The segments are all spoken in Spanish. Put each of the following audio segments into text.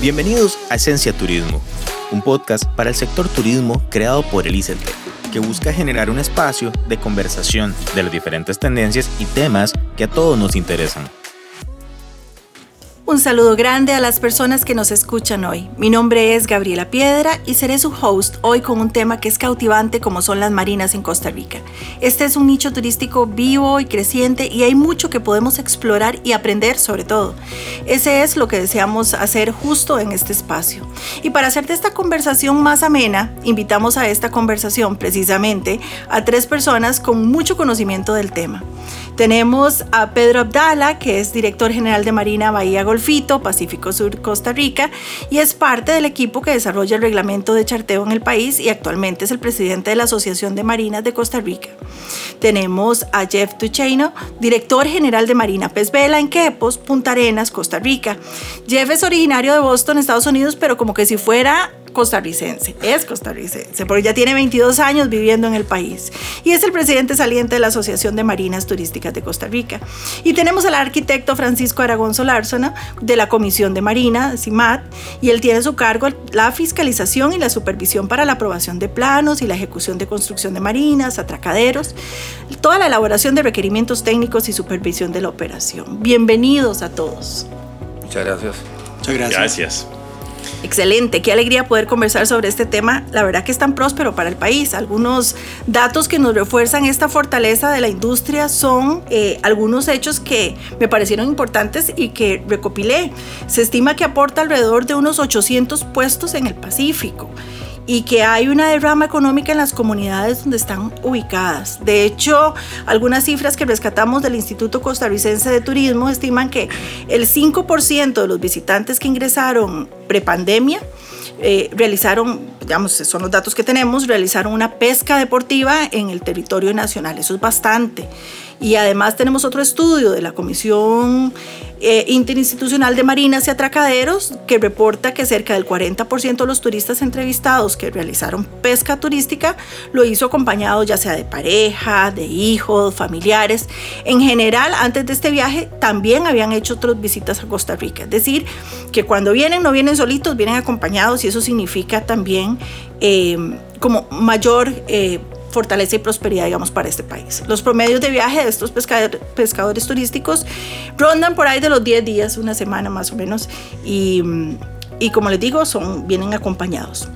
Bienvenidos a Esencia Turismo, un podcast para el sector turismo creado por el ICELTEC, que busca generar un espacio de conversación de las diferentes tendencias y temas que a todos nos interesan. Un saludo grande a las personas que nos escuchan hoy. Mi nombre es Gabriela Piedra y seré su host hoy con un tema que es cautivante como son las marinas en Costa Rica. Este es un nicho turístico vivo y creciente y hay mucho que podemos explorar y aprender sobre todo. Ese es lo que deseamos hacer justo en este espacio. Y para hacerte esta conversación más amena, invitamos a esta conversación precisamente a tres personas con mucho conocimiento del tema. Tenemos a Pedro Abdala, que es director general de Marina Bahía Golfito, Pacífico Sur, Costa Rica, y es parte del equipo que desarrolla el reglamento de charteo en el país y actualmente es el presidente de la Asociación de Marinas de Costa Rica. Tenemos a Jeff Ducheino, director general de Marina Pez Vela en Quepos, Punta Arenas, Costa Rica. Jeff es originario de Boston, Estados Unidos, pero como que si fuera costarricense, es costarricense, porque ya tiene 22 años viviendo en el país y es el presidente saliente de la Asociación de Marinas Turísticas de Costa Rica. Y tenemos al arquitecto Francisco Aragón Solárzona de la Comisión de Marina, CIMAT, y él tiene a su cargo la fiscalización y la supervisión para la aprobación de planos y la ejecución de construcción de marinas, atracaderos, toda la elaboración de requerimientos técnicos y supervisión de la operación. Bienvenidos a todos. Muchas gracias. Muchas gracias. Gracias. Excelente, qué alegría poder conversar sobre este tema. La verdad que es tan próspero para el país. Algunos datos que nos refuerzan esta fortaleza de la industria son eh, algunos hechos que me parecieron importantes y que recopilé. Se estima que aporta alrededor de unos 800 puestos en el Pacífico y que hay una derrama económica en las comunidades donde están ubicadas. De hecho, algunas cifras que rescatamos del Instituto Costarricense de Turismo estiman que el 5% de los visitantes que ingresaron prepandemia eh, realizaron, digamos, son los datos que tenemos, realizaron una pesca deportiva en el territorio nacional. Eso es bastante. Y además tenemos otro estudio de la Comisión eh, Interinstitucional de Marinas y Atracaderos que reporta que cerca del 40% de los turistas entrevistados que realizaron pesca turística lo hizo acompañado ya sea de pareja, de hijos, familiares. En general, antes de este viaje también habían hecho otras visitas a Costa Rica. Es decir, que cuando vienen no vienen solitos, vienen acompañados y eso significa también eh, como mayor... Eh, fortaleza y prosperidad, digamos, para este país. Los promedios de viaje de estos pescadores, turísticos rondan por ahí de los 10 días, una semana más o menos, y, y como les digo, son, vienen acompañados.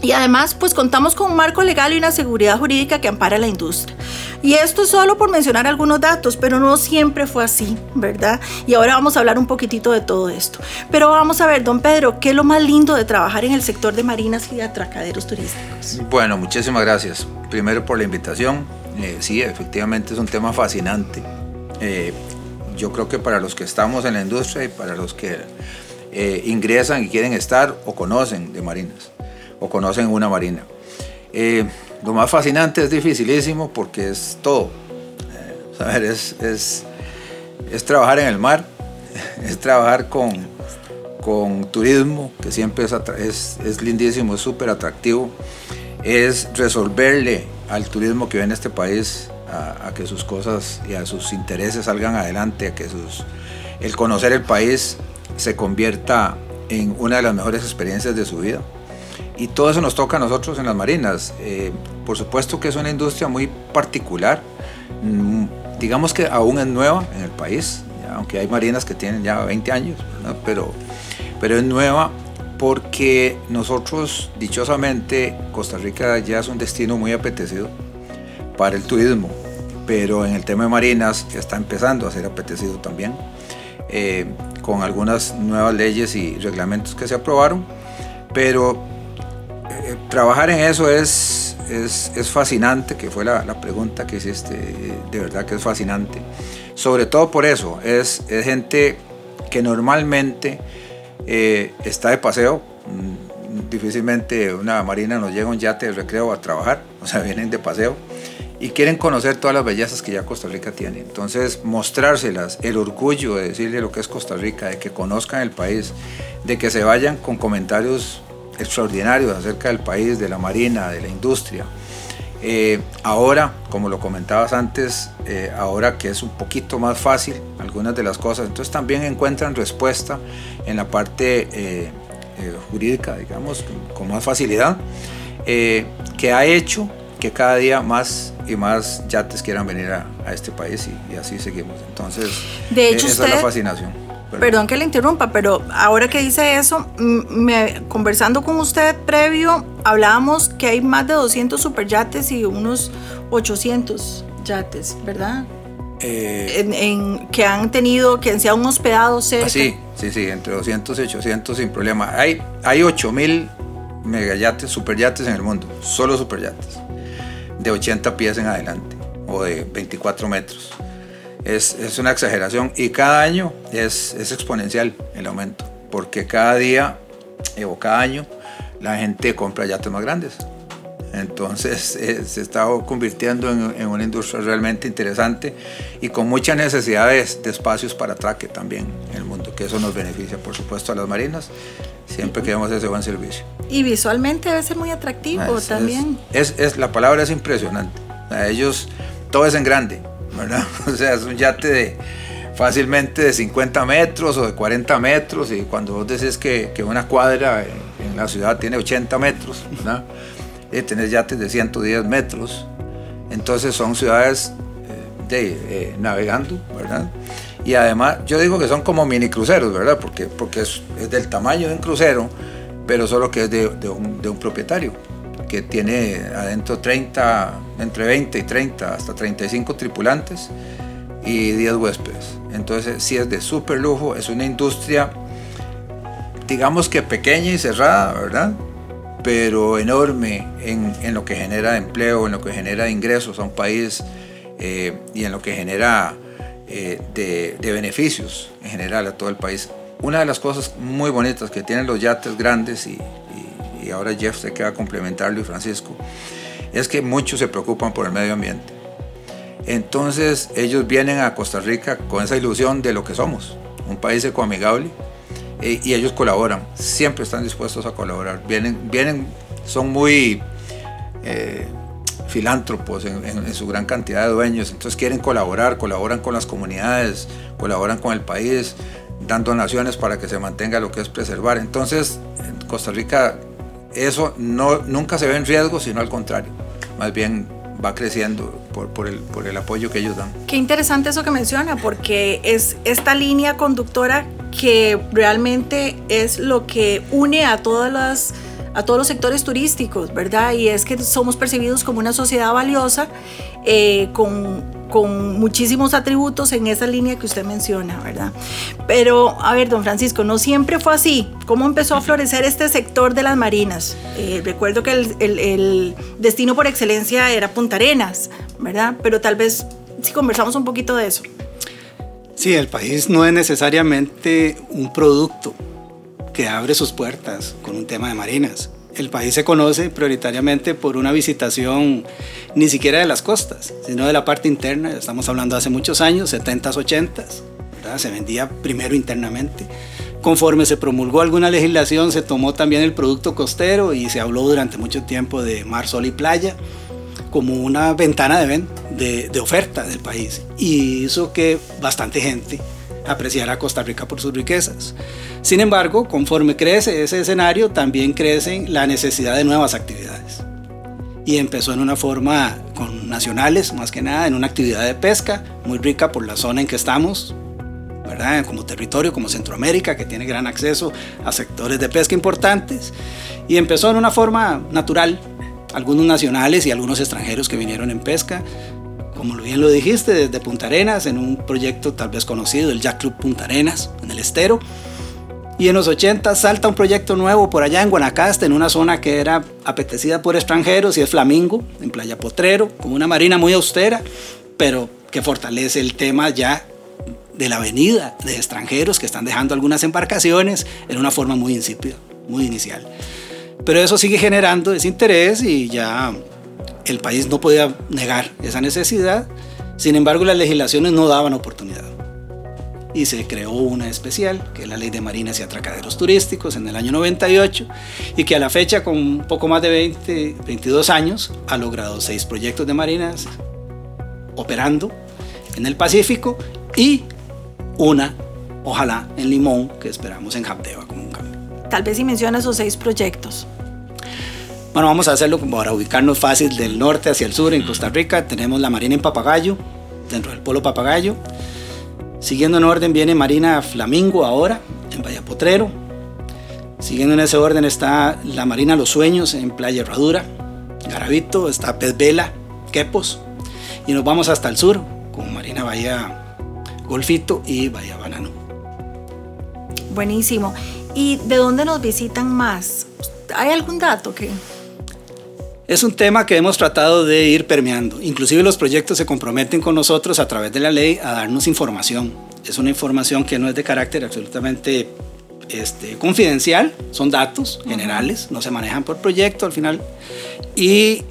Y además, pues contamos con un marco legal y una seguridad jurídica que ampara la industria. Y esto es solo por mencionar algunos datos, pero no siempre fue así, ¿verdad? Y ahora vamos a hablar un poquitito de todo esto. Pero vamos a ver, don Pedro, ¿qué es lo más lindo de trabajar en el sector de marinas y de atracaderos turísticos? Bueno, muchísimas gracias. Primero por la invitación. Eh, sí, efectivamente es un tema fascinante. Eh, yo creo que para los que estamos en la industria y para los que eh, ingresan y quieren estar o conocen de marinas o conocen una marina. Eh, lo más fascinante es dificilísimo porque es todo. Eh, es, es, es, trabajar en el mar, es trabajar con, con turismo, que siempre es, es, es lindísimo, es súper atractivo. Es resolverle al turismo que viene a este país a, a, que sus cosas y a sus intereses salgan adelante, a que sus, el conocer el país se convierta en una de las mejores experiencias de su vida y todo eso nos toca a nosotros en las marinas. Eh, por supuesto que es una industria muy particular, mm, digamos que aún es nueva en el país, aunque hay marinas que tienen ya 20 años, pero, pero es nueva porque nosotros, dichosamente, Costa Rica ya es un destino muy apetecido para el turismo, pero en el tema de marinas ya está empezando a ser apetecido también, eh, con algunas nuevas leyes y reglamentos que se aprobaron, pero eh, trabajar en eso es, es, fascinante, que fue la, pregunta que hiciste, de verdad que es fascinante. Sobre todo por eso, es, gente que normalmente eh, está de paseo, mm, difícilmente una marina nos llega un yate de recreo a trabajar, o sea, vienen de paseo y quieren conocer todas las bellezas que ya Costa Rica tiene. Entonces, mostrárselas, el orgullo de decirle lo que es Costa Rica, de que conozcan el país, de que se vayan con comentarios extraordinarios acerca del país, de la marina, de la industria. Eh, ahora, como lo comentabas antes, eh, ahora que es un poquito más fácil algunas de las cosas, entonces también encuentran respuesta en la parte eh, eh, jurídica, digamos, con, más facilidad, eh, que ha hecho que cada día más y más yates quieran venir a, este país y, así seguimos. Entonces, de hecho, esa es la fascinación. Perdón. que le interrumpa, pero ahora que dice eso, me, conversando con usted previo, hablábamos que hay más de 200 superyates y unos 800 yates, ¿verdad? Eh, en, que han tenido, que se han hospedado cerca. Ah, sí, sí, sí, entre 200 y 800 sin problema. Hay, hay 8000 megayates, superyates en el mundo, solo superyates, de 80 pies en adelante o de 24 metros. Es, es una exageración y cada año es, es, exponencial el aumento, porque cada día eh, o cada año la gente compra yates más grandes. Entonces eh, se está convirtiendo en, una industria realmente interesante y con muchas necesidades de espacios para atraque también en el mundo, que eso nos beneficia por supuesto a las marinas, siempre que demos ese buen servicio. Y visualmente debe ser muy atractivo también. Es, es, la palabra es impresionante. A ellos todo es en grande, O sea, es un yate de fácilmente de 50 metros o de 40 metros y cuando vos decís que, que una cuadra en, la ciudad tiene 80 metros, ¿verdad? eh, tener yates de 110 metros. Entonces son ciudades eh, de, eh, navegando, ¿verdad? Y además yo digo que son como mini cruceros, ¿verdad? Porque, porque es, del tamaño de un crucero, pero solo que es de, de un propietario que tiene adentro 30, entre 20 y 30, hasta 35 tripulantes y 10 huéspedes. Entonces, si es de súper lujo, es una industria, digamos que pequeña y cerrada, ¿verdad? pero enorme en, en, lo que genera empleo, en lo que genera ingresos a un país eh, y en lo que genera eh, de, de, beneficios en general a todo el país. Una de las cosas muy bonitas que tienen los yates grandes, y, y, ahora Jeff se queda a complementarlo y Francisco, es que muchos se preocupan por el medio ambiente. Entonces ellos vienen a Costa Rica con esa ilusión de lo que somos, un país ecoamigable, eh, y ellos colaboran, siempre están dispuestos a colaborar. Vienen, vienen son muy eh, filántropos en, su gran cantidad de dueños, entonces quieren colaborar, colaboran con las comunidades, colaboran con el país, dan donaciones para que se mantenga lo que es preservar. Entonces, en Costa Rica eso no, nunca se ve en riesgo, sino al contrario, más bien va creciendo por, por, el, por el apoyo que ellos dan. Qué interesante eso que menciona, porque es esta línea conductora que realmente es lo que une a todas las a todos los sectores turísticos, ¿verdad? Y es que somos percibidos como una sociedad valiosa eh, con, con, muchísimos atributos en esa línea que usted menciona, ¿verdad? Pero, a ver, don Francisco, no siempre fue así. ¿Cómo empezó a florecer este sector de las marinas? Eh, recuerdo que el, el, el, destino por excelencia era Punta Arenas, ¿verdad? Pero tal vez si conversamos un poquito de eso. Sí, el país no es necesariamente un producto que abre sus puertas con un tema de marinas. El país se conoce prioritariamente por una visitación ni siquiera de las costas, sino de la parte interna. Estamos hablando hace muchos años, 70s, 80s. Se vendía primero internamente. Conforme se promulgó alguna legislación, se tomó también el producto costero y se habló durante mucho tiempo de mar, sol y playa como una ventana de, de, de oferta del país y hizo que bastante gente apreciara a Costa Rica por sus riquezas. Sin embargo, conforme crece ese escenario, también crece la necesidad de nuevas actividades. Y empezó en una forma con nacionales, más que nada, en una actividad de pesca muy rica por la zona en que estamos, ¿verdad? Como territorio, como Centroamérica, que tiene gran acceso a sectores de pesca importantes. Y empezó en una forma natural, algunos nacionales y algunos extranjeros que vinieron en pesca, como bien lo dijiste, desde Punta Arenas, en un proyecto tal vez conocido, el Jack Club Punta Arenas, en el estero. Y en los 80 salta un proyecto nuevo por allá en Guanacaste, en una zona que era apetecida por extranjeros, y es Flamingo, en Playa Potrero, con una marina muy austera, pero que fortalece el tema ya de la venida de extranjeros que están dejando algunas embarcaciones en una forma muy insípida, muy inicial. Pero eso sigue generando ese interés y ya el país no podía negar esa necesidad. Sin embargo, las legislaciones no daban oportunidad. Y se creó una especial, que es la Ley de Marinas y Atracaderos Turísticos, en el año 98, y que a la fecha, con un poco más de 20, 22 años, ha logrado seis proyectos de marinas operando en el Pacífico y una, ojalá, en Limón, que esperamos en Japdeva como un cambio. Tal vez si menciona esos seis proyectos. Bueno, vamos a hacerlo para ubicarnos fácil del norte hacia el sur en Costa Rica. Tenemos la Marina en Papagayo, dentro del Polo Papagayo. Siguiendo en orden viene Marina Flamingo ahora, en Vallapotrero. Siguiendo en ese orden está la Marina Los Sueños en Playa Herradura. Garavito, está Pez Vela, Quepos. Y nos vamos hasta el sur, con Marina Bahía Golfito y Bahía Banano. Buenísimo. ¿Y de dónde nos visitan más? ¿Hay algún dato que...? Es un tema que hemos tratado de ir permeando. Inclusive los proyectos se comprometen con nosotros a través de la ley a darnos información. Es una información que no es de carácter absolutamente este, confidencial, son datos generales, no se manejan por proyecto al final. Y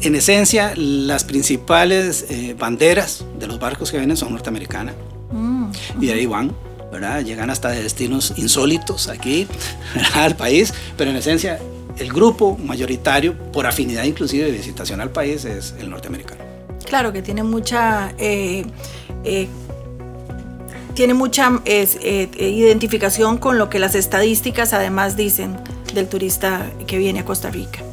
en esencia, las principales eh, banderas de los barcos que vienen son norteamericanas. Mm, y de ahí van, ¿verdad? Llegan hasta destinos insólitos aquí al país, pero en esencia el grupo mayoritario, por afinidad inclusive de visitación al país, es el norteamericano. Claro que tiene mucha... Eh, eh, tiene mucha eh, identificación con lo que las estadísticas además dicen del turista que viene a Costa Rica.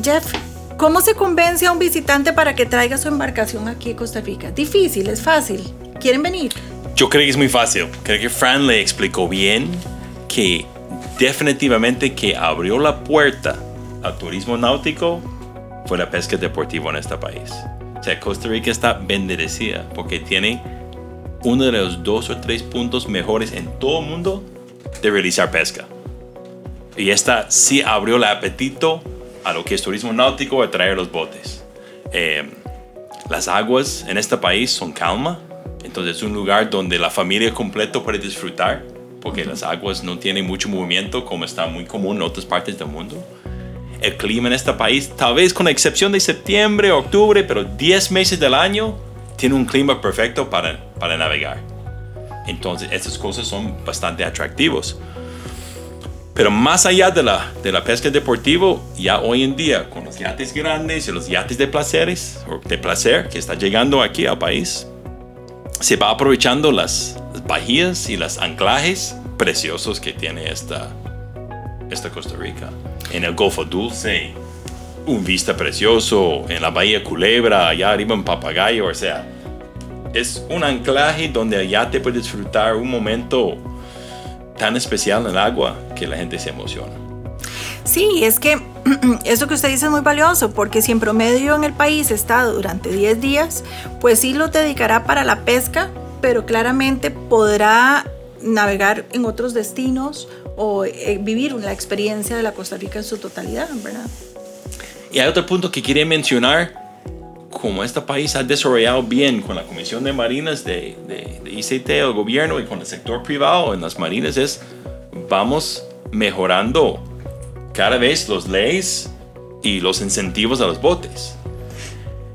Jeff, ¿cómo se convence a un visitante para que traiga su embarcación aquí a Costa Rica? Difícil, es fácil. ¿Quieren venir? Yo creo que es muy fácil. Creo que Fran le explicó bien que definitivamente que abrió la puerta al turismo náutico fue la pesca deportiva en este país. O sea, Costa Rica está bendecida porque tiene uno de los dos o tres puntos mejores en todo el mundo de realizar pesca. Y esta sí abrió el apetito a lo que es turismo náutico, a traer los botes. Eh, las aguas en este país son calma, entonces es un lugar donde la familia completa puede disfrutar porque las aguas no tienen mucho movimiento como está muy común en otras partes del mundo. El clima en este país, tal vez con la excepción de septiembre, octubre, pero 10 meses del año, tiene un clima perfecto para, para navegar. Entonces, estas cosas son bastante atractivos. Pero más allá de la, de la pesca deportiva, ya hoy en día, con los yates grandes y los yates de placeres, o de placer que está llegando aquí al país, se va aprovechando las, bahías y los anclajes preciosos que tiene esta, esta Costa Rica. En el Golfo Dulce, un vista precioso, en la Bahía Culebra, allá arriba en Papagayo, o sea, es un anclaje donde allá te puedes disfrutar un momento tan especial en el agua que la gente se emociona. Sí, es que eso que usted dice es muy valioso, porque si en promedio en el país está durante 10 días, pues sí lo dedicará para la pesca, pero claramente podrá navegar en otros destinos o eh, vivir la experiencia de la Costa Rica en su totalidad, ¿verdad? Y hay otro punto que quería mencionar, como este país ha desarrollado bien con la Comisión de Marinas de, de, de ICT, el gobierno y con el sector privado en las marinas, es vamos mejorando cada vez las leyes y los incentivos a los botes.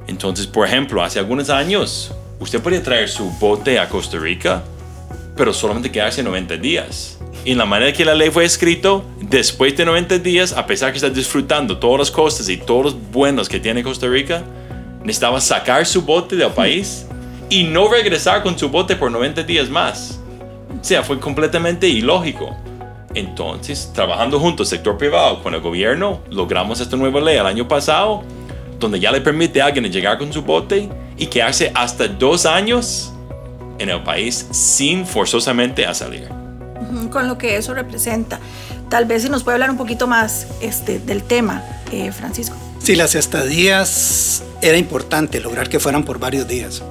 Entonces, por ejemplo, hace algunos años usted podía traer su bote a Costa Rica, pero solamente quedarse 90 días. Y la manera que la ley fue escrito, después de 90 días, a pesar que está disfrutando todas las costas y todos los buenos que tiene Costa Rica, necesitaba sacar su bote del país y no regresar con su bote por 90 días más. O sea, fue completamente ilógico. Entonces, trabajando juntos, sector privado, con el gobierno, logramos esta nueva ley el año pasado, donde ya le permite a alguien llegar con su bote y quedarse hasta dos años en el país sin forzosamente a salir. Con lo que eso representa. Tal vez si nos puede hablar un poquito más este, del tema, eh, Francisco. Sí, las estadías era importante lograr que fueran por varios días.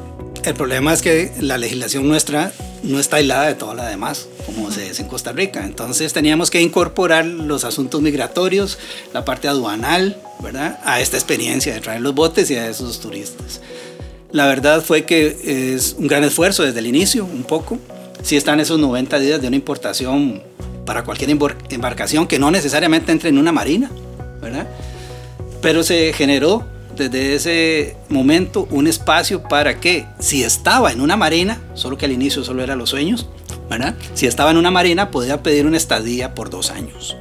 El problema es que la legislación nuestra no está aislada de toda la demás, como se dice en Costa Rica. Entonces teníamos que incorporar los asuntos migratorios, la parte aduanal, ¿verdad? A esta experiencia de traer los botes y a esos turistas. La verdad fue que es un gran esfuerzo desde el inicio, un poco. Sí están esos 90 días de una importación para cualquier embarcación que no necesariamente entre en una marina, ¿verdad? Pero se generó desde ese momento un espacio para que si estaba en una marina, solo que al inicio solo eran los sueños, ¿verdad? Si estaba en una marina podía pedir una estadía por dos años,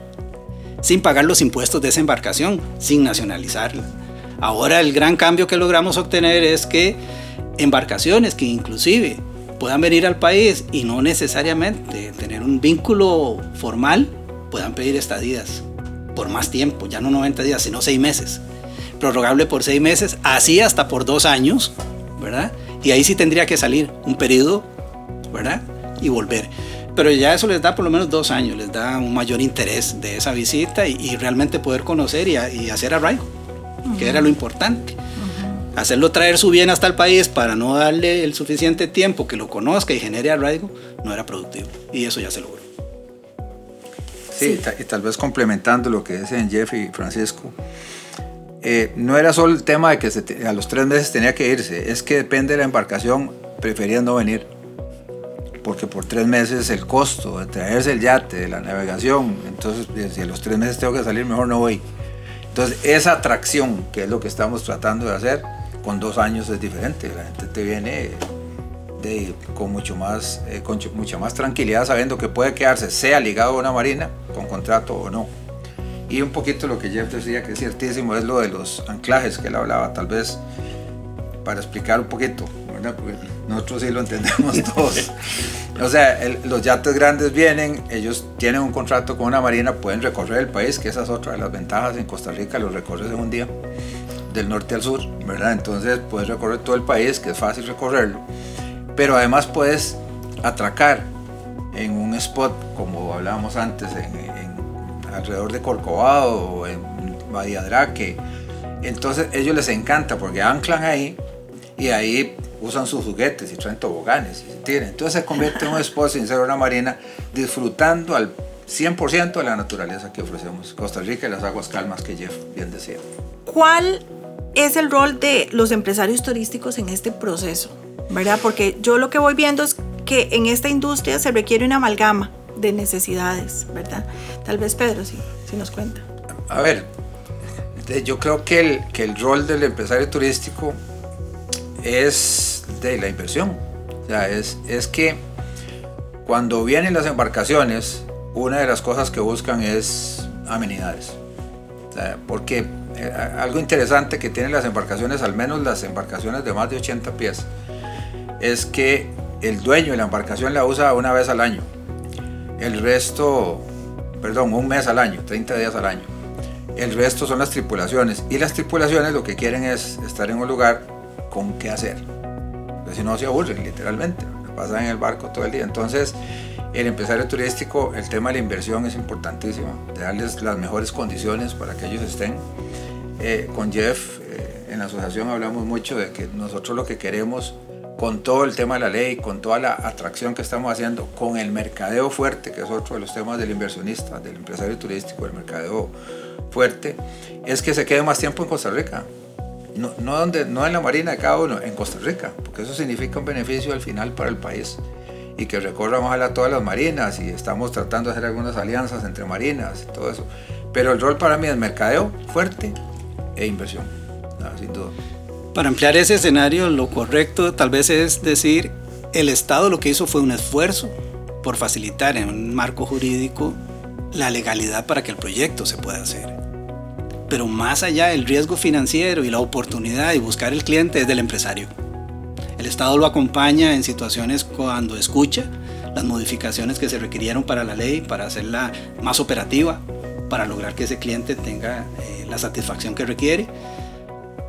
sin pagar los impuestos de esa embarcación, sin nacionalizarla. Ahora el gran cambio que logramos obtener es que embarcaciones que inclusive puedan venir al país y no necesariamente tener un vínculo formal, puedan pedir estadías por más tiempo, ya no 90 días, sino 6 meses. Prorrogable por 6 meses, así hasta por 2 años, ¿verdad? Y ahí sí tendría que salir un periodo, ¿verdad? Y volver. Pero ya eso les da por lo menos dos años, les da un mayor interés de esa visita y, realmente poder conocer y, y hacer arraigo, que era lo importante. Hacerlo traer su bien hasta el país para no darle el suficiente tiempo que lo conozca y genere arraigo, no era productivo. Y eso ya se logró. Sí, y tal vez complementando lo que dicen Jeff y Francisco, eh, no era solo el tema de que a los tres meses tenía que irse, es que depende de la embarcación, prefería no venir. Porque por tres meses el costo de traerse el yate, de la navegación, entonces si a los tres meses tengo que salir, mejor no voy. Entonces esa atracción, que es lo que estamos tratando de hacer, con dos años es diferente. La gente te viene con, mucho más, eh, con mucha más tranquilidad sabiendo que puede quedarse, sea ligado a una marina, con contrato o no. Y un poquito lo que Jeff decía, que es ciertísimo, es lo de los anclajes que él hablaba, tal vez para explicar un poquito, porque nosotros sí lo entendemos todos. O sea, los yates grandes vienen, ellos tienen un contrato con una marina, pueden recorrer el país, que esa es otra de las ventajas en Costa Rica, los recorres en un día del norte al sur, ¿verdad? Entonces puedes recorrer todo el país, que es fácil recorrerlo, pero además puedes atracar en un spot, como hablábamos antes, en, alrededor de Corcovado o en Bahía Draque. Entonces ellos les encanta porque anclan ahí y ahí usan sus juguetes y traen toboganes y se. Entonces se convierte en un spot sin ser una marina disfrutando al 100% de la naturaleza que ofrecemos Costa Rica y las aguas calmas que Jeff bien decía. ¿Cuál es el rol de los empresarios turísticos en este proceso, ¿verdad? Porque yo lo que voy viendo es que en esta industria se requiere una amalgama de necesidades, ¿verdad? Tal vez Pedro, si, nos cuenta. A ver, yo creo que el, que el rol del empresario turístico es de la inversión. O sea, es, es que cuando vienen las embarcaciones, una de las cosas que buscan es amenidades. Porque eh, algo interesante que tienen las embarcaciones, al menos las embarcaciones de más de 80 pies, es que el dueño de la embarcación la usa una vez al año. El resto, perdón, un mes al año, 30 días al año. El resto son las tripulaciones. Y las tripulaciones lo que quieren es estar en un lugar con qué hacer. si no se aburren, literalmente. Pasan en el barco todo el día. Entonces, el empresario turístico, el tema de la inversión es importantísimo. De darles las mejores condiciones para que ellos estén eh, con Jeff eh, en la asociación hablamos mucho de que nosotros lo que queremos con todo el tema de la ley, con toda la atracción que estamos haciendo, con el mercadeo fuerte, que es otro de los temas del inversionista, del empresario turístico, el mercadeo fuerte, es que se quede más tiempo en Costa Rica. No, no, no en la marina de cada uno, en Costa Rica, porque eso significa un beneficio al final para el país. Y que recorra a todas las marinas y estamos tratando de hacer algunas alianzas entre marinas y todo eso. Pero el rol para mí es mercadeo fuerte e inversión, sin duda. Para ampliar ese escenario, lo correcto tal vez es decir, el Estado lo que hizo fue un esfuerzo por facilitar en un marco jurídico la legalidad para que el proyecto se pueda hacer. Pero más allá del riesgo financiero y la oportunidad de buscar el cliente es del empresario. El Estado lo acompaña en situaciones cuando escucha las modificaciones que se requirieron para la ley, para hacerla más operativa, para lograr que ese cliente tenga eh, la satisfacción que requiere.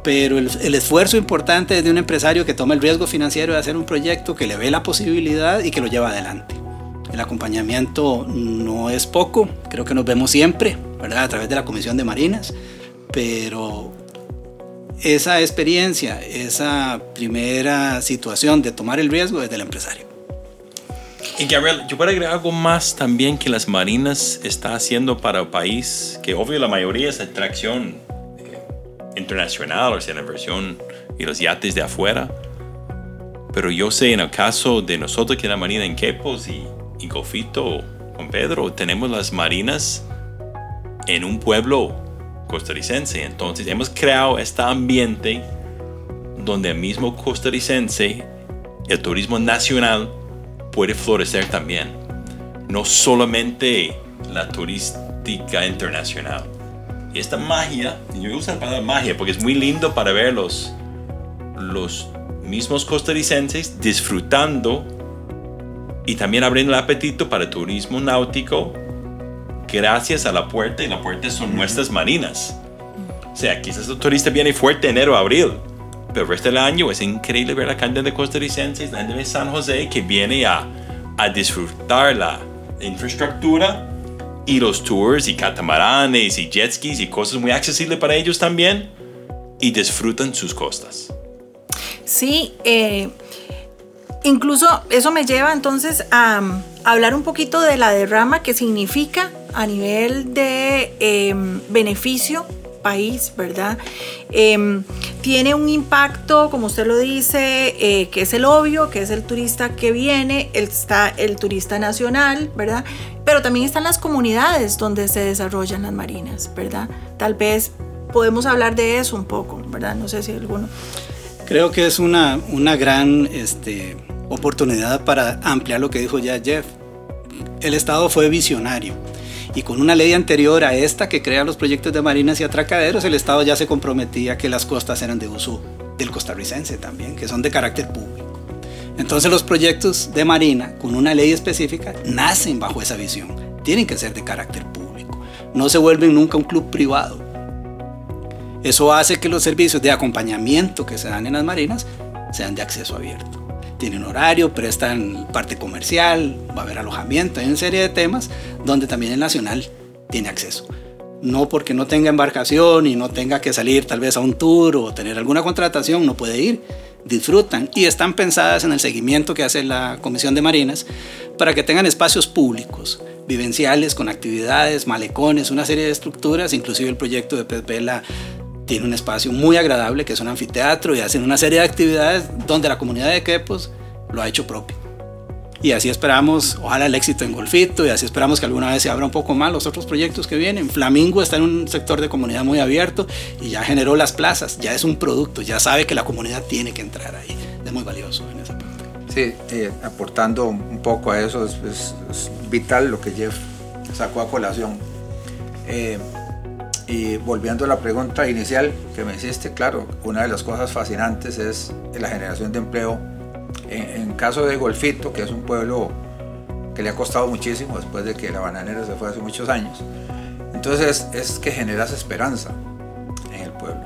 Pero el, el, esfuerzo importante es de un empresario que toma el riesgo financiero de hacer un proyecto, que le ve la posibilidad y que lo lleva adelante. El acompañamiento no es poco, creo que nos vemos siempre, ¿verdad? A través de la Comisión de Marinas, pero esa experiencia, esa primera situación de tomar el riesgo es del empresario. Y Gabriel, yo voy agregar algo más también que las marinas está haciendo para el país, que obvio la mayoría es atracción internacional, o sea, la inversión y los yates de afuera. Pero yo sé en el caso de nosotros que la marina en Quepos y, y Gofito con Pedro, tenemos las marinas en un pueblo costarricense. Entonces hemos creado este ambiente donde el mismo costarricense, el turismo nacional, puede florecer también. No solamente la turística internacional. Y esta magia, yo uso la palabra magia porque es muy lindo para ver los, los mismos costarricenses disfrutando y también abriendo el apetito para el turismo náutico gracias a la puerta y la puerta son nuestras marinas. O sea, quizás el turista viene fuerte enero, abril, pero el resto del año es increíble ver la cantidad de costarricenses, la gente de San José que viene a, a disfrutar la infraestructura y los tours y catamaranes y jet skis y cosas muy accesibles para ellos también y disfrutan sus costas. Sí, eh, incluso eso me lleva entonces a, hablar un poquito de la derrama que significa a nivel de em, beneficio país, ¿verdad? Em, tiene un impacto, como usted lo dice, eh, que es el obvio, que es el turista que viene, está el turista nacional, ¿verdad? Pero también están las comunidades donde se desarrollan las marinas, ¿verdad? Tal vez podemos hablar de eso un poco, ¿verdad? No sé si alguno. Creo que es una, una gran este, oportunidad para ampliar lo que dijo ya Jeff. El Estado fue visionario y con una ley anterior a esta que crea los proyectos de marinas y atracaderos, el Estado ya se comprometía que las costas eran de uso del costarricense también, que son de carácter público. Entonces los proyectos de marina con una ley específica nacen bajo esa visión, tienen que ser de carácter público, no se vuelven nunca un club privado. Eso hace que los servicios de acompañamiento que se dan en las marinas sean de acceso abierto tienen horario, prestan parte comercial, va a haber alojamiento, hay una serie de temas donde también el nacional tiene acceso. No porque no tenga embarcación y no tenga que salir tal vez a un tour o tener alguna contratación, no puede ir. Disfrutan y están pensadas en el seguimiento que hace la Comisión de Marinas para que tengan espacios públicos, vivenciales, con actividades, malecones, una serie de estructuras, inclusive el proyecto de Pez Vela tiene un espacio muy agradable que es un anfiteatro y hacen una serie de actividades donde la comunidad de Quepos lo ha hecho propio. Y así esperamos, ojalá el éxito en Golfito, y así esperamos que alguna vez se abra un poco más los otros proyectos que vienen. Flamingo está en un sector de comunidad muy abierto y ya generó las plazas, ya es un producto, ya sabe que la comunidad tiene que entrar ahí. Es muy valioso en esa parte. Sí, eh, aportando un poco a eso, es, vital lo que Jeff sacó a colación. Eh, y volviendo a la pregunta inicial que me hiciste, claro, una de las cosas fascinantes es la generación de empleo. En, caso de Golfito, que es un pueblo que le ha costado muchísimo después de que la bananera se fue hace muchos años, entonces es, que generas esperanza en el pueblo.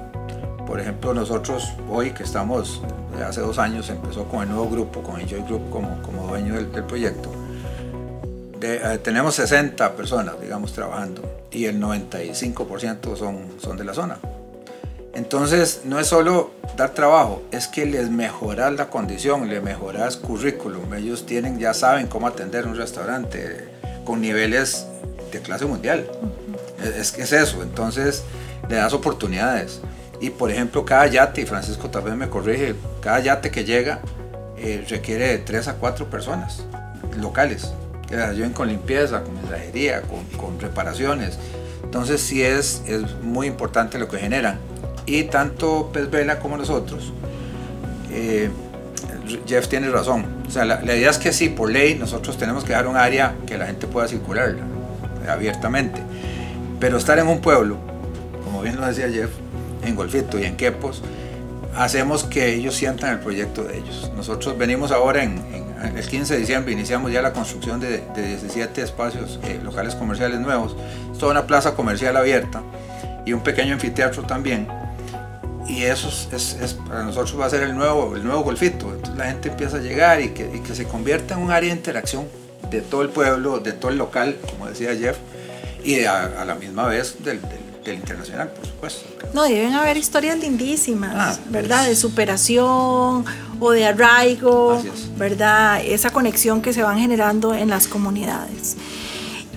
Por ejemplo, nosotros hoy que estamos, hace dos años empezó con el nuevo grupo, con Enjoy Group como, como dueño del, proyecto, eh, tenemos 60 personas, digamos, trabajando y el 95% son, son de la zona. Entonces, no es solo dar trabajo, es que les mejoras la condición, les mejoras currículum. Ellos tienen, ya saben cómo atender un restaurante con niveles de clase mundial. Es que es eso. Entonces, le das oportunidades. Y por ejemplo, cada yate, y Francisco también me corrige, cada yate que llega eh, requiere de 3 a 4 personas locales ayuden con limpieza, con mensajería, con, reparaciones. Entonces sí es, es muy importante lo que generan. Y tanto Pez Vela como nosotros, eh, Jeff tiene razón. O sea, la, idea es que sí, por ley, nosotros tenemos que dar un área que la gente pueda circular abiertamente. Pero estar en un pueblo, como bien lo decía Jeff, en Golfito y en Quepos, hacemos que ellos sientan el proyecto de ellos. Nosotros venimos ahora en, el 15 de diciembre, iniciamos ya la construcción de, 17 espacios eh, locales comerciales nuevos. Toda una plaza comercial abierta y un pequeño anfiteatro también. Y eso es, para nosotros va a ser el nuevo, el nuevo golfito. Entonces la gente empieza a llegar y que, se convierta en un área de interacción de todo el pueblo, de todo el local, como decía Jeff, y a, la misma vez del internacional, por supuesto. No, deben haber historias lindísimas, ah, ¿verdad? De superación o de arraigo, ¿verdad? Esa conexión que se van generando en las comunidades.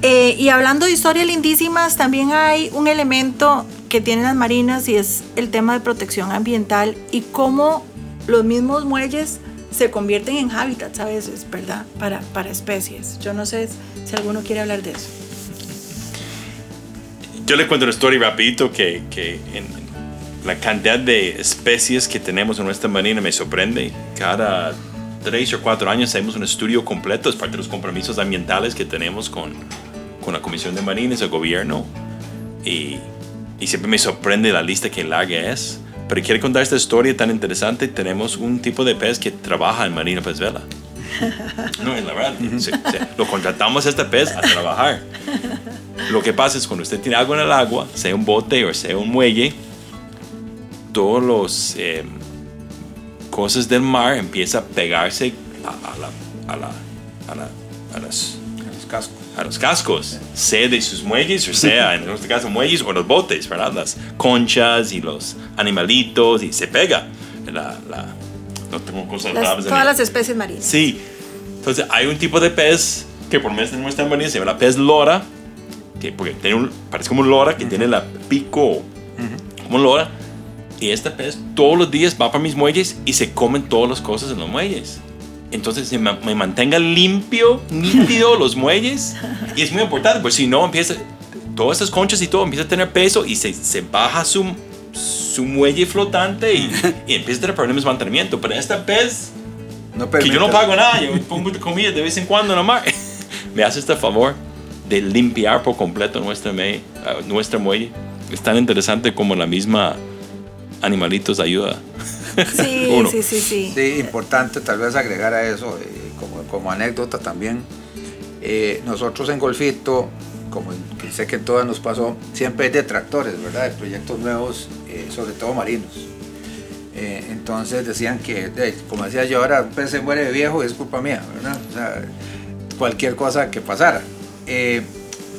Eh, y hablando de historias lindísimas, también hay un elemento que tienen las marinas y es el tema de protección ambiental y cómo los mismos muelles se convierten en hábitats a veces, ¿verdad? Para, para especies. Yo no sé si alguno quiere hablar de eso. Yo le cuento una historia rapidito que, que en la cantidad de especies que tenemos en nuestra marina me sorprende. Cada tres o cuatro años hacemos un estudio completo, es parte de los compromisos ambientales que tenemos con, con la Comisión de Marines, el gobierno, y, y, siempre me sorprende la lista que larga es. Pero quiero contar esta historia tan interesante. Tenemos un tipo de pez que trabaja en Marina Pez Vela. No, la verdad, se- se- lo contratamos a este pez a trabajar. Lo que pasa es cuando usted tiene algo en el agua, sea un bote o sea un muelle, todos los eh, cosas del mar empiezan a pegarse a, a la, a, la, a, la- a las Los cascos. a los cascos, sea de sus muelles, o sea, en este caso muelles o los botes, ¿verdad? Las conchas y los animalitos y se pega. La, la, no tengo cosas Las- bravas en todas las especies marinas. Sí. Entonces hay un tipo de pez que por menos tenemos tan bonito, se llama la pez lora, que porque tiene un, parece como un lora, que tiene la pico como un lora. Y este pez todos los días va para mis muelles y se comen todas las cosas en los muelles. Entonces se ma- me mantenga limpio, nítido los muelles. Y es muy importante, pues si no empieza, todas estas conchas y todo empieza a tener peso y se, se baja su, su muelle flotante y, y empieza a tener problemas de mantenimiento. Pero este pez No que yo no pago nada, yo pongo comida de vez en cuando nomás. Me hace este favor de limpiar por completo nuestra, me, ah, nuestra muelle. Es tan interesante como la misma animalitos ayuda. Sí, Uno. sí, sí, sí. Sí, importante tal vez agregar a eso, eh, como, como anécdota también. eh, nosotros en Golfito, como sé que en todas nos pasó, siempre hay detractores, ¿verdad? De proyectos nuevos, eh, sobre todo marinos. Eh, entonces decían que, como decía yo ahora, un pez se muere viejo y es culpa mía, ¿verdad? O sea, cualquier cosa que pasara. Eh,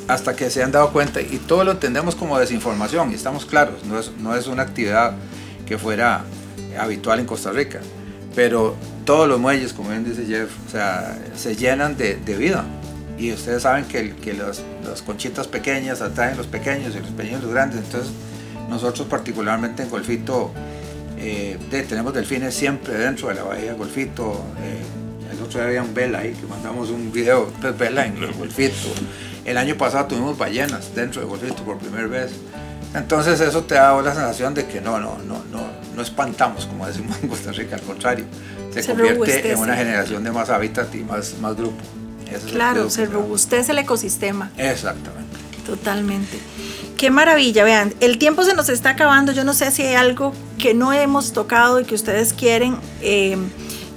hasta que se han dado cuenta, y todo lo entendemos como desinformación, y estamos claros, no es, no es una actividad que fuera habitual en Costa Rica, pero todos los muelles, como bien dice Jeff, o sea, se llenan de, vida. Y ustedes saben que, que los- las conchitas pequeñas atraen los pequeños y los pequeños los grandes. Entonces, nosotros particularmente en Golfito eh, de- tenemos delfines siempre dentro de la bahía de Golfito. eh, el otro día había un vela ahí que mandamos un video, pues vela en Golfito. El año pasado tuvimos ballenas dentro de Golfito por primera vez. Entonces eso te da la sensación de que no, no, no, no, no espantamos, como decimos en Costa Rica, al contrario. Se, Se convierte robustece. en una generación de más hábitat y más, más grupo. El Claro, se robustece el ecosistema. Exactamente. Totalmente. Qué maravilla, vean, el tiempo se nos está acabando, yo no sé si hay algo que no hemos tocado y que ustedes quieren eh,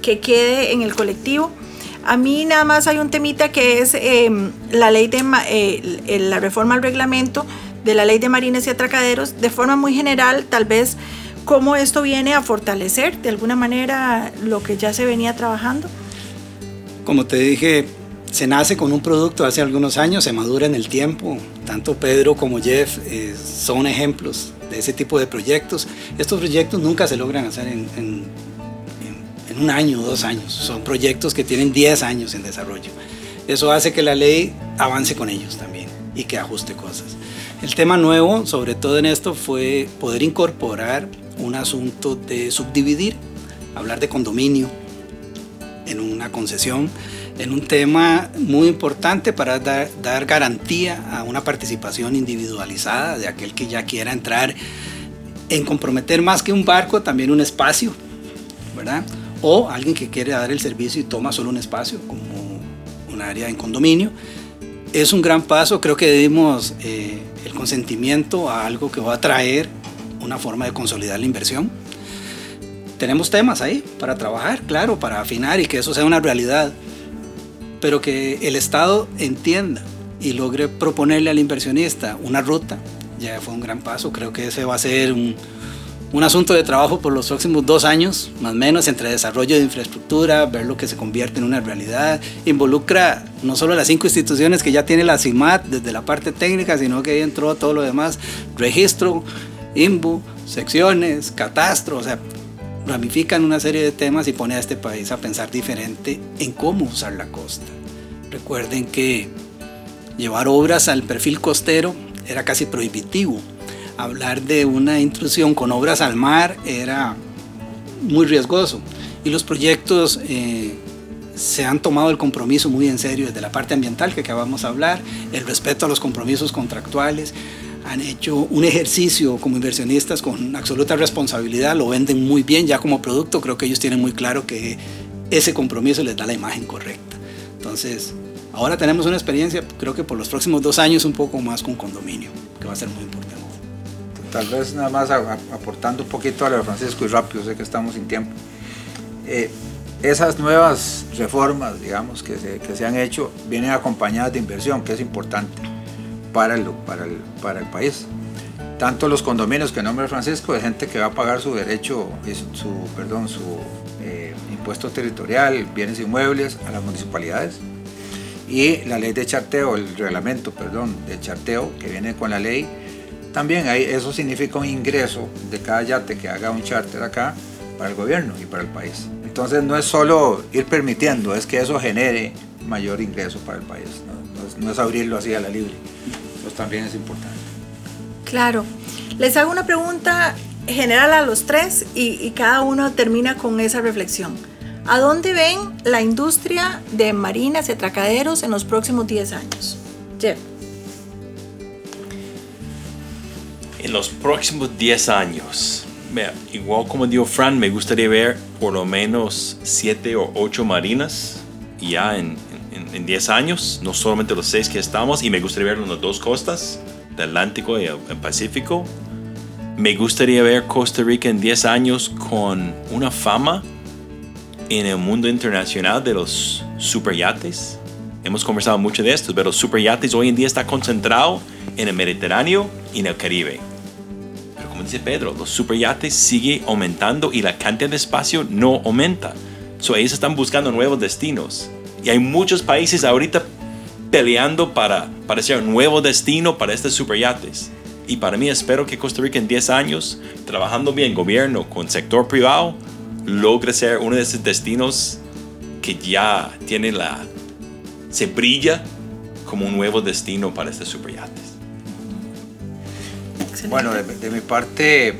que quede en el colectivo. A mí nada más hay un temita que es eh, la ley de eh, la reforma al reglamento de la ley de marines y atracaderos, de forma muy general, tal vez cómo esto viene a fortalecer de alguna manera lo que ya se venía trabajando. Como te dije, se nace con un producto hace algunos años, se madura en el tiempo. Tanto Pedro como Jeff eh, son ejemplos de ese tipo de proyectos. Estos proyectos nunca se logran hacer en, un año o dos años. Son proyectos que tienen 10 años en desarrollo. Eso hace que la ley avance con ellos también y que ajuste cosas. El tema nuevo, sobre todo en esto, fue poder incorporar un asunto de subdividir, hablar de condominio, en una concesión, en un tema muy importante para dar, garantía a una participación individualizada de aquel que ya quiera entrar en comprometer más que un barco, también un espacio, ¿verdad? O alguien que quiere dar el servicio y toma solo un espacio, como un área en condominio. Es un gran paso, creo que dimos eh, el consentimiento a algo que va a traer una forma de consolidar la inversión tenemos temas ahí para trabajar, claro, para afinar y que eso sea una realidad, pero que el Estado entienda y logre proponerle al inversionista una ruta, ya fue un gran paso, creo que ese va a ser un, un asunto de trabajo por los próximos dos años, más o menos, entre desarrollo de infraestructura, ver lo que se convierte en una realidad, involucra no solo las cinco instituciones que ya tiene la CIMAT desde la parte técnica, sino que ahí entró todo lo demás, registro, INBU, secciones, catastro, o sea, ramifican una serie de temas y pone a este país a pensar diferente en cómo usar la costa. Recuerden que llevar obras al perfil costero era casi prohibitivo. Hablar de una intrusión con obras al mar era muy riesgoso. Y los proyectos eh, se han tomado el compromiso muy en serio desde la parte ambiental que acabamos de hablar, el respeto a los compromisos contractuales, han hecho un ejercicio como inversionistas con absoluta responsabilidad, lo venden muy bien ya como producto, creo que ellos tienen muy claro que ese compromiso les da la imagen correcta. Entonces, ahora tenemos una experiencia, creo que por los próximos dos años un poco más con condominio, que va a ser muy importante. Tal vez nada más aportando un poquito a lo de Francisco y rápido, sé que estamos sin tiempo. Eh, esas nuevas reformas, digamos, que se, que se han hecho, vienen acompañadas de inversión, que es importante para el, para el, para el país. Tanto los condominios que nombre Francisco, de gente que va a pagar su derecho, su, perdón, su eh, impuesto territorial, bienes inmuebles a las municipalidades. Y la ley de charteo, el reglamento, perdón, de charteo que viene con la ley, también hay, eso significa un ingreso de cada yate que haga un charter acá para el gobierno y para el país. Entonces no es solo ir permitiendo, es que eso genere mayor ingreso para el país. No, es, abrirlo así a la libre. Eso también es importante. Claro. Les hago una pregunta general a los tres y, cada uno termina con esa reflexión. ¿A dónde ven la industria de marinas y atracaderos en los próximos 10 años? Jeff. En los próximos 10 años, igual como dijo Fran, me gustaría ver por lo menos 7 o 8 marinas ya en, en, 10 años, no solamente los 6 que estamos, y me gustaría ver en las dos costas, del Atlántico y el, Pacífico. Me gustaría ver Costa Rica en 10 años con una fama en el mundo internacional de los superyates. Hemos conversado mucho de esto, pero los superyates hoy en día está concentrado en el Mediterráneo y en el Caribe dice Pedro, los superyates sigue aumentando y la cantidad de espacio no aumenta. So, ellos están buscando nuevos destinos. Y hay muchos países ahorita peleando para, para ser un nuevo destino para estos superyates. Y para mí espero que Costa Rica en 10 años, trabajando bien gobierno con sector privado, logre ser uno de esos destinos que ya tiene la... se brilla como un nuevo destino para estos superyates. Bueno, de, mi parte,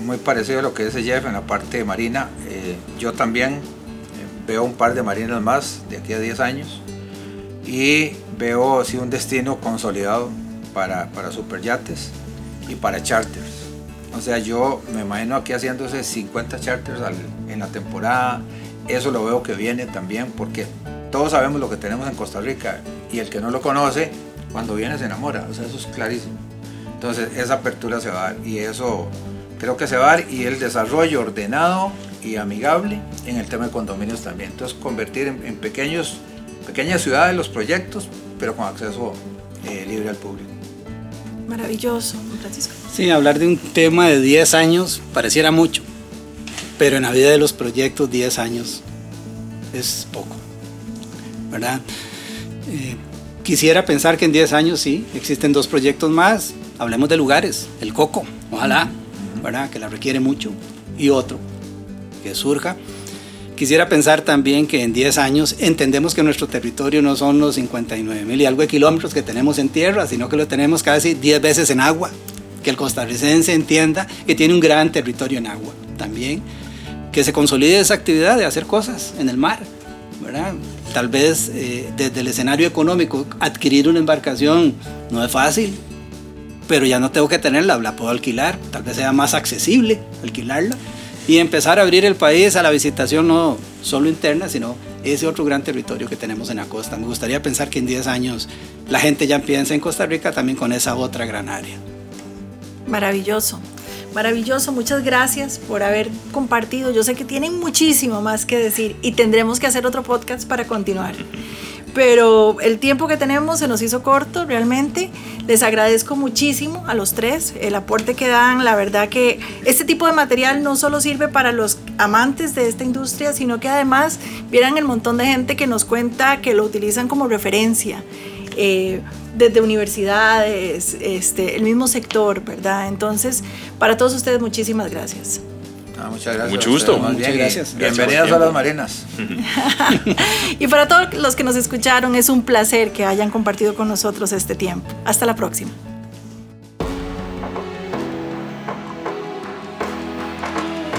muy parecido a lo que dice Jeff en la parte de Marina. Eh, yo también veo un par de marinas más de aquí a 10 años y veo sí, un destino consolidado para, para superyates y para charters. O sea, yo me imagino aquí haciéndose 50 charters en la temporada. Eso lo veo que viene también porque todos sabemos lo que tenemos en Costa Rica y el que no lo conoce, cuando viene se enamora. O sea, eso es clarísimo. Entonces esa apertura se va a dar y eso creo que se va a dar y el desarrollo ordenado y amigable en el tema de condominios también. Entonces convertir en, pequeños, pequeñas ciudades los proyectos, pero con acceso eh, libre al público. Maravilloso, Francisco. Sí, hablar de un tema de 10 años pareciera mucho, pero en la vida de los proyectos 10 años es poco, ¿verdad? Eh, quisiera pensar que en 10 años sí, existen dos proyectos más, hablemos de lugares, el coco, ojalá, ¿verdad? Que la requiere mucho, y otro que surja. Quisiera pensar también que en 10 años entendemos que nuestro territorio no son los 59 mil y algo de kilómetros que tenemos en tierra, sino que lo tenemos casi 10 veces en agua. Que el costarricense entienda que tiene un gran territorio en agua también. Que se consolide esa actividad de hacer cosas en el mar. ¿verdad? Tal vez eh, desde el escenario económico adquirir una embarcación no es fácil, pero ya no tengo que tenerla, la puedo alquilar, tal vez sea más accesible alquilarla y empezar a abrir el país a la visitación no solo interna, sino ese otro gran territorio que tenemos en la costa. Me gustaría pensar que en 10 años la gente ya piensa en Costa Rica también con esa otra gran área. Maravilloso, maravilloso. Muchas gracias por haber compartido. Yo sé que tienen muchísimo más que decir y tendremos que hacer otro podcast para continuar pero el tiempo que tenemos se nos hizo corto realmente. Les agradezco muchísimo a los tres el aporte que dan. La verdad que este tipo de material no solo sirve para los amantes de esta industria, sino que además vieran el montón de gente que nos cuenta que lo utilizan como referencia. Eh, desde universidades, este, el mismo sector, ¿verdad? Entonces, para todos ustedes, muchísimas gracias. Ah, muchas gracias. Mucho gusto. Muchas gracias. Bienvenidas a las marinas. y para todos los que nos escucharon, es un placer que hayan compartido con nosotros este tiempo. Hasta la próxima.